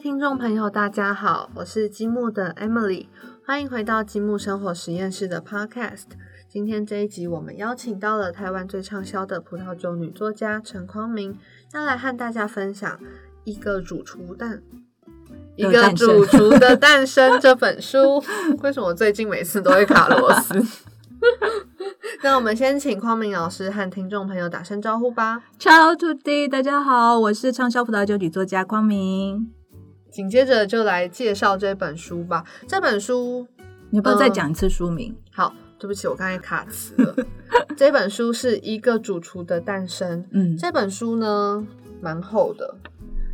听众朋友，大家好，我是积木的 Emily，欢迎回到积木生活实验室的 Podcast。今天这一集，我们邀请到了台湾最畅销的葡萄酒女作家陈匡明，要来和大家分享《一个主厨蛋一个主厨的诞生》这本书。为什么最近每次都会卡螺丝？那我们先请匡明老师和听众朋友打声招呼吧。Ciao, t o d a y 大家好，我是畅销葡萄酒女作家匡明。紧接着就来介绍这本书吧。这本书，你要不要再讲一次书名？好，对不起，我刚才卡词了。这本书是一个主厨的诞生。嗯，这本书呢，蛮厚的。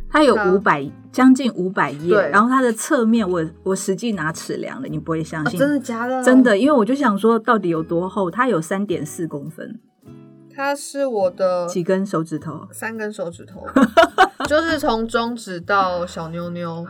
它有五百将近五百页，然后它的侧面我我实际拿尺量了，你不会相信，真的假的？真的，因为我就想说到底有多厚，它有三点四公分，它是我的几根手指头，三根手指头，就是从中指到小妞妞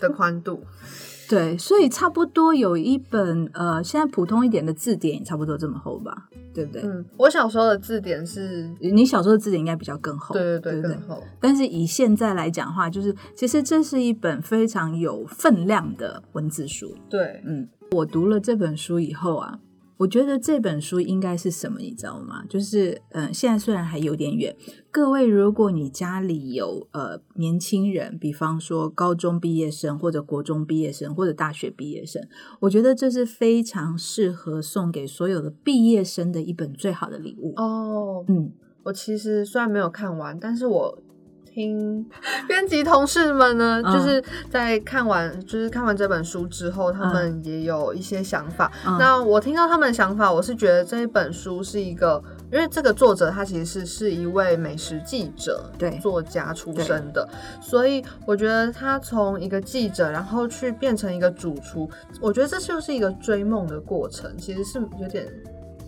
的宽度。对，所以差不多有一本呃，现在普通一点的字典也差不多这么厚吧，对不对？嗯，我小时候的字典是，你小时候的字典应该比较更厚，对对对，更厚。但是以现在来讲的话，就是其实这是一本非常有分量的文字书。对，嗯，我读了这本书以后啊。我觉得这本书应该是什么，你知道吗？就是，嗯，现在虽然还有点远，各位，如果你家里有呃年轻人，比方说高中毕业生或者国中毕业生或者大学毕业生，我觉得这是非常适合送给所有的毕业生的一本最好的礼物哦。嗯，我其实虽然没有看完，但是我。听。编辑同事们呢，就是在看完就是看完这本书之后，他们也有一些想法。那我听到他们的想法，我是觉得这一本书是一个，因为这个作者他其实是是一位美食记者、对。作家出身的，所以我觉得他从一个记者，然后去变成一个主厨，我觉得这就是一个追梦的过程，其实是有点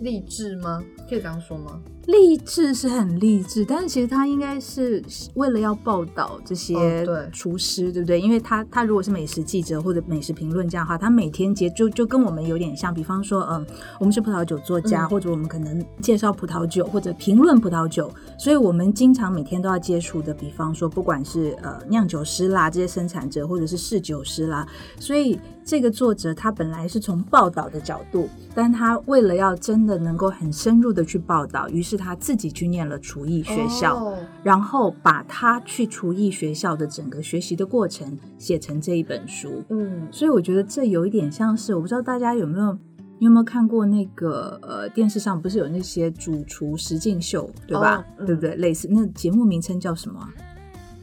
励志吗？可以这样说吗？励志是很励志，但是其实他应该是为了要报道这些厨师，对不对？因为他他如果是美食记者或者美食评论家的话，他每天接就就跟我们有点像。比方说，嗯，我们是葡萄酒作家，或者我们可能介绍葡萄酒或者评论葡萄酒，所以我们经常每天都要接触的。比方说，不管是呃酿酒师啦，这些生产者，或者是侍酒师啦，所以这个作者他本来是从报道的角度，但他为了要真的能够很深入的去报道，于是。他自己去念了厨艺学校，然后把他去厨艺学校的整个学习的过程写成这一本书。嗯，所以我觉得这有一点像是，我不知道大家有没有，你有没有看过那个呃电视上不是有那些主厨实境秀，对吧？对不对？类似那节目名称叫什么？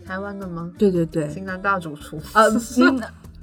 台湾的吗？对对对，新南大主厨。呃，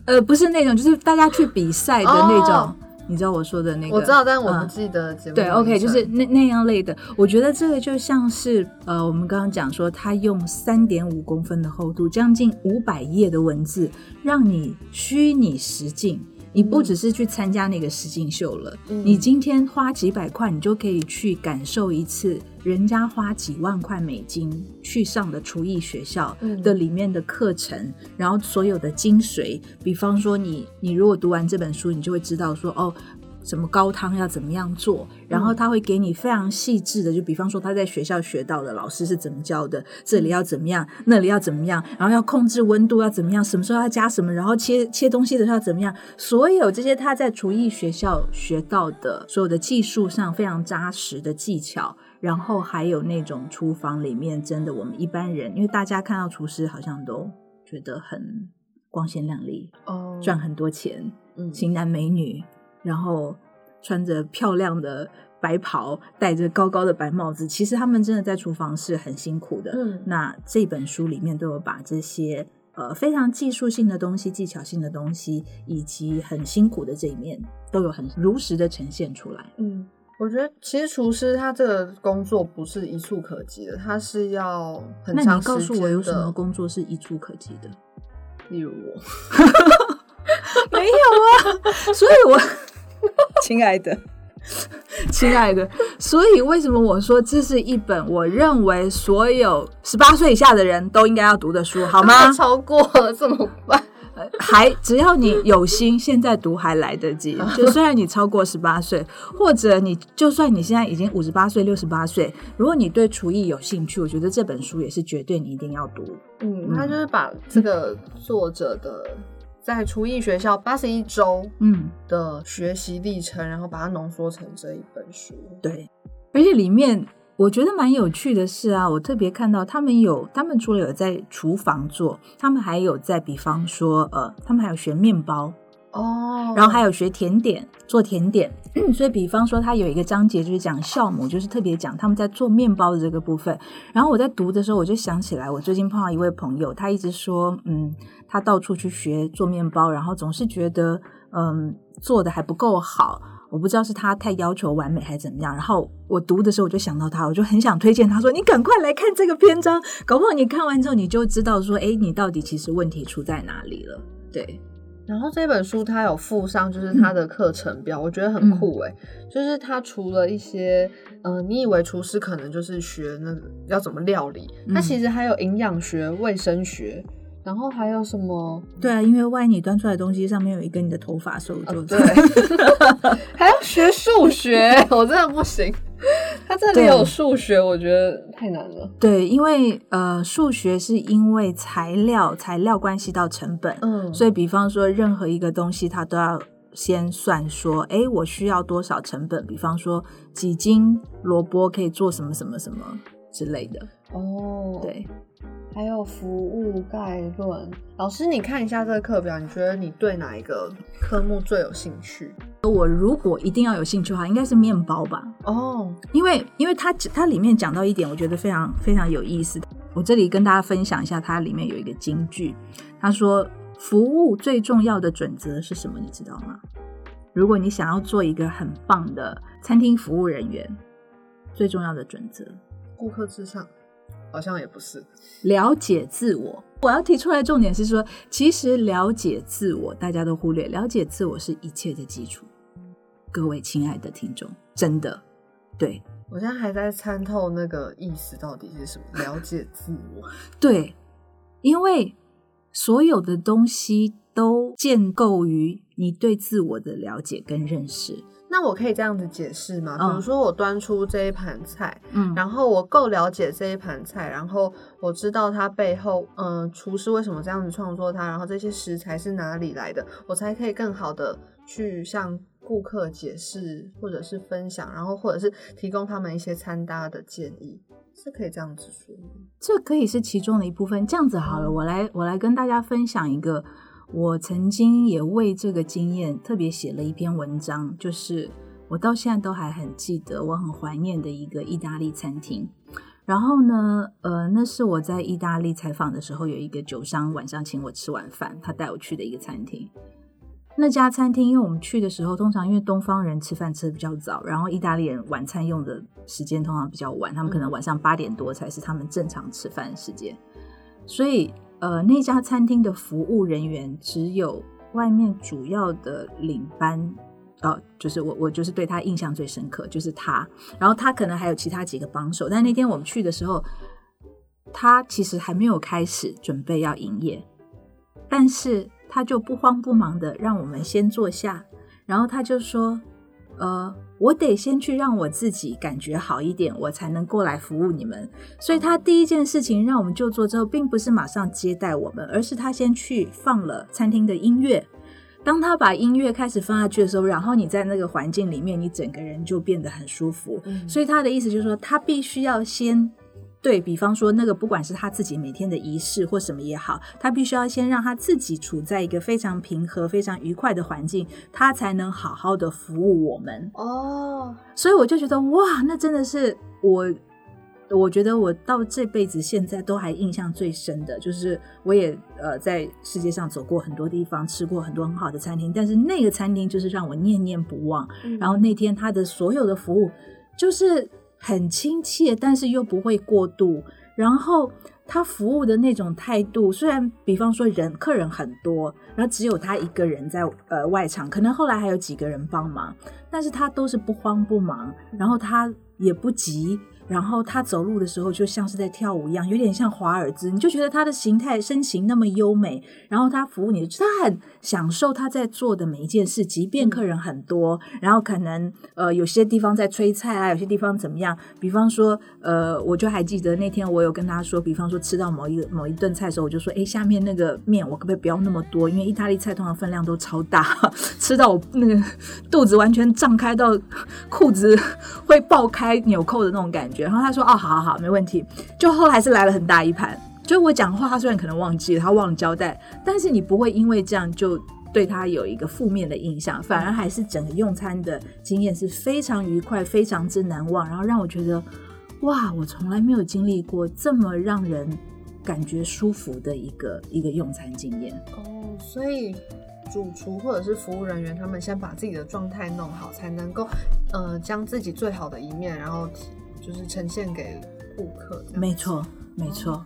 呃，不是那种，就是大家去比赛的那种。你知道我说的那个？我知道，但我不记得节目。对，OK，就是那那样类的。我觉得这个就像是呃，我们刚刚讲说，他用三点五公分的厚度，将近五百页的文字，让你虚拟实境。你不只是去参加那个实景秀了，你今天花几百块，你就可以去感受一次人家花几万块美金去上的厨艺学校的里面的课程，然后所有的精髓。比方说，你你如果读完这本书，你就会知道说哦。什么高汤要怎么样做？然后他会给你非常细致的，就比方说他在学校学到的老师是怎么教的，这里要怎么样，那里要怎么样，然后要控制温度要怎么样，什么时候要加什么，然后切切东西的时候要怎么样，所有这些他在厨艺学校学到的所有的技术上非常扎实的技巧，然后还有那种厨房里面真的我们一般人，因为大家看到厨师好像都觉得很光鲜亮丽哦，赚很多钱，嗯，型男美女。然后穿着漂亮的白袍，戴着高高的白帽子，其实他们真的在厨房是很辛苦的。嗯，那这本书里面都有把这些呃非常技术性的东西、技巧性的东西，以及很辛苦的这一面，都有很如实的呈现出来。嗯，我觉得其实厨师他这个工作不是一触可及的，他是要很长时间。那你告诉我有什么工作是一触可及的？例如我，没有啊，所以我。亲爱的，亲爱的，所以为什么我说这是一本我认为所有十八岁以下的人都应该要读的书，好吗？超过了怎么办？还只要你有心，现在读还来得及。就虽然你超过十八岁，或者你就算你现在已经五十八岁、六十八岁，如果你对厨艺有兴趣，我觉得这本书也是绝对你一定要读。嗯，他就是把这个作者的在厨艺学校八十一周嗯，的学习历程，然后把它浓缩成这一本书。对，而且里面我觉得蛮有趣的是啊，我特别看到他们有，他们除了有在厨房做，他们还有在，比方说，呃，他们还有学面包，哦然后还有学甜点，做甜点。所以，比方说，他有一个章节就是讲酵母，就是特别讲他们在做面包的这个部分。然后我在读的时候，我就想起来，我最近碰到一位朋友，他一直说，嗯，他到处去学做面包，然后总是觉得，嗯，做的还不够好。我不知道是他太要求完美还是怎么样。然后我读的时候，我就想到他，我就很想推荐他说：“你赶快来看这个篇章，搞不好你看完之后，你就知道说，哎，你到底其实问题出在哪里了。”对，然后这本书它有附上就是它的课程表，我觉得很酷哎、就是它除了一些呃，你以为厨师可能就是学那个要怎么料理，它嗯其实还有营养学、卫生学，然后还有什么对啊，因为万一你端出来的东西上面有一根你的头发，所以我就、哦对，还要学数学，我真的不行。它这里有数学，我觉得太难了。对，因为呃，数学是因为材料材料关系到成本，嗯，所以比方说任何一个东西，它都要先算说，哎，我需要多少成本？比方说几斤萝卜可以做什么什么什么之类的。哦，，对，还有服务概论。老师，你看一下这个课表，你觉得你对哪一个科目最有兴趣？我如果一定要有兴趣的话，应该是面包吧。哦，因为因为它它里面讲到一点，我觉得非常非常有意思。我这里跟大家分享一下，它里面有一个金句，他说：“服务最重要的准则是什么？你知道吗？如果你想要做一个很棒的餐厅服务人员，最重要的准则，顾客至上，好像也不是。了解自我。我要提出来重点是说，其实了解自我，大家都忽略，了解自我是一切的基础。各位亲爱的听众，真的对。”我现在还在参透那个意思到底是什么，了解自我。对，因为所有的东西都建构于你对自我的了解跟认识。那我可以这样子解释吗？嗯比如说我端出这一盘菜，嗯然后我够了解这一盘菜，然后我知道它背后，嗯、厨师为什么这样子创作它，然后这些食材是哪里来的，我才可以更好的去向顾客解释，或者是分享，然后或者是提供他们一些穿搭的建议，是可以这样子说吗？这可以是其中的一部分。这样子好了，嗯我来我来跟大家分享一个，我曾经也为这个经验特别写了一篇文章，就是我到现在都还很记得，我很怀念的一个意大利餐厅。然后呢，呃，那是我在意大利采访的时候，有一个酒商晚上请我吃晚饭，他带我去的一个餐厅。那家餐厅，因为我们去的时候，通常因为东方人吃饭吃的比较早，然后意大利人晚餐用的时间通常比较晚，他们可能晚上八点多才是他们正常吃饭的时间，所以呃，那家餐厅的服务人员只有外面主要的领班。呃，就是我，我就是对他印象最深刻，就是他。然后他可能还有其他几个帮手，但那天我们去的时候，他其实还没有开始准备要营业，但是他就不慌不忙的让我们先坐下，然后他就说：“呃，我得先去让我自己感觉好一点，我才能过来服务你们。”所以他第一件事情让我们就坐之后，并不是马上接待我们，而是他先去放了餐厅的音乐。当他把音乐开始放下去的时候，然后你在那个环境里面，你整个人就变得很舒服。嗯所以他的意思就是说，他必须要先对比方说那个，不管是他自己每天的仪式或什么也好，他必须要先让他自己处在一个非常平和、非常愉快的环境，他才能好好的服务我们。哦，所以我就觉得哇，那真的是我。我觉得我到这辈子现在都还印象最深的，就是我也呃在世界上走过很多地方，吃过很多很好的餐厅，但是那个餐厅就是让我念念不忘。然后那天他的所有的服务就是很亲切，但是又不会过度。然后他服务的那种态度，虽然比方说人客人很多，然后只有他一个人在呃外场，可能后来还有几个人帮忙，但是他都是不慌不忙，然后他也不急。然后他走路的时候就像是在跳舞一样，有点像华尔兹，你就觉得他的形态身形那么优美，然后他服务你，他很享受他在做的每一件事，即便客人很多，然后可能呃有些地方在催菜啊，有些地方怎么样，比方说呃，我就还记得那天我有跟他说，比方说吃到某一个某一顿菜的时候，我就说，哎，下面那个面我可不可以不要那么多，因为意大利菜通常分量都超大，吃到我那个肚子完全胀开到 裤子会爆开纽扣的那种感觉。然后他说：“哦，好好好，没问题。”就后来是来了很大一盘。就我讲话，他虽然可能忘记了，他忘了交代，但是你不会因为这样就对他有一个负面的印象，反而还是整个用餐的经验是非常愉快、非常之难忘。然后让我觉得，哇，我从来没有经历过这么让人感觉舒服的一个一个用餐经验。哦，所以。主厨或者是服务人员，他们先把自己的状态弄好，才能够，呃，将自己最好的一面，然后就是呈现给顾客。没错，没错。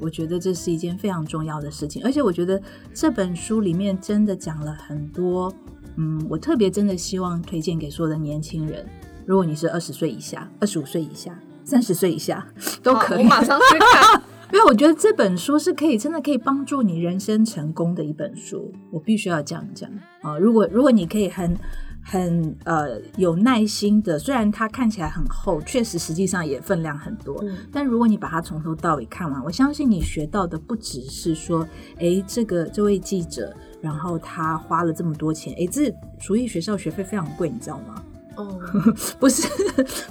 我觉得这是一件非常重要的事情，而且我觉得这本书里面真的讲了很多。嗯，我特别真的希望推荐给所有的年轻人，如果你是二十岁以下、二十五岁以下、三十岁以下，都可以。我马上去看。因为我觉得这本书是可以真的可以帮助你人生成功的一本书，我必须要这样讲啊！如果如果你可以很很呃有耐心的，虽然它看起来很厚，确实实际上也分量很多，但如果你把它从头到尾看完，我相信你学到的不只是说，哎，这个这位记者，然后他花了这么多钱，哎，这厨艺学校学费非常贵，你知道吗？哦，不是，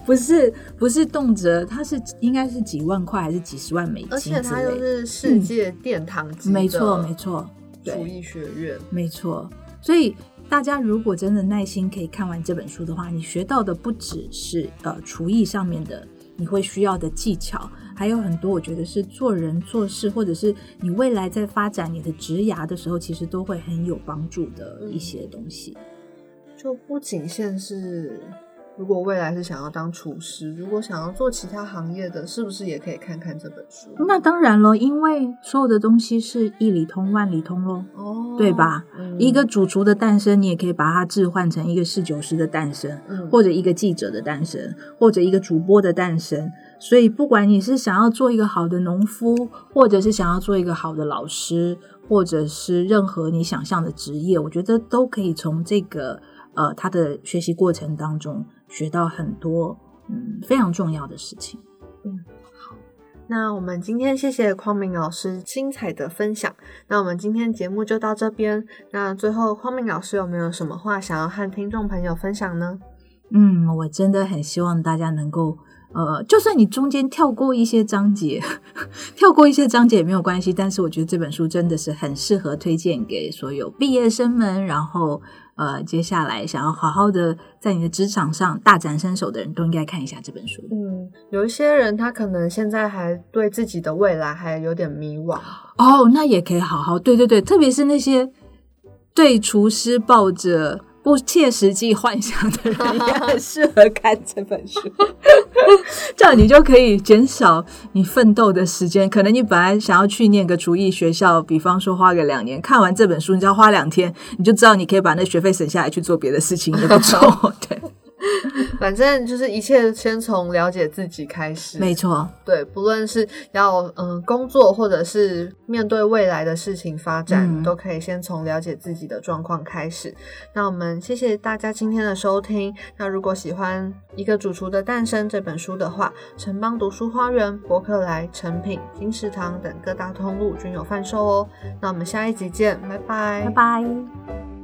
不是，不是动辄，它是应该是几万块还是几十万美金？而且它又是世界殿堂级没错，没错，厨艺学院，没错。所以大家如果真的耐心可以看完这本书的话，你学到的不只是呃厨艺上面的你会需要的技巧，还有很多我觉得是做人做事，或者是你未来在发展你的职涯的时候，其实都会很有帮助的一些东西。就不仅限是，如果未来是想要当厨师，如果想要做其他行业的，是不是也可以看看这本书？那当然了，因为所有的东西是一里通万里通喽，哦，对吧？一个主厨的诞生，你也可以把它置换成一个侍酒师的诞生，或者一个记者的诞生，或者一个主播的诞生。所以，不管你是想要做一个好的农夫，或者是想要做一个好的老师，或者是任何你想象的职业，我觉得都可以从这个。呃，他的学习过程当中学到很多，嗯，非常重要的事情。嗯，好，那我们今天谢谢匡明老师精彩的分享。那我们今天节目就到这边。那最后，匡明老师有没有什么话想要和听众朋友分享呢？嗯，我真的很希望大家能够，呃，就算你中间跳过一些章节，跳过一些章节也没有关系。但是我觉得这本书真的是很适合推荐给所有毕业生们，然后。呃，接下来想要好好的在你的职场上大展身手的人都应该看一下这本书。嗯，有一些人他可能现在还对自己的未来还有点迷惘哦，那也可以好好对对对，特别是那些对厨师抱着。不切实际幻想的人也很 适合看这本书，这样你就可以减少你奋斗的时间。可能你本来想要去念个厨艺学校，比方说花个两年，看完这本书，你只要花两天，你就知道你可以把那学费省下来去做别的事情，也不错。对。反正就是一切先从了解自己开始，没错。对，不论是要嗯工作，或者是面对未来的事情发展，都可以先从了解自己的状况开始。那我们谢谢大家今天的收听。那如果喜欢《一个主厨的诞生》这本书的话，城邦读书花园、博客来、成品、金石堂等各大通路均有贩售哦。那我们下一集见，拜拜，拜拜。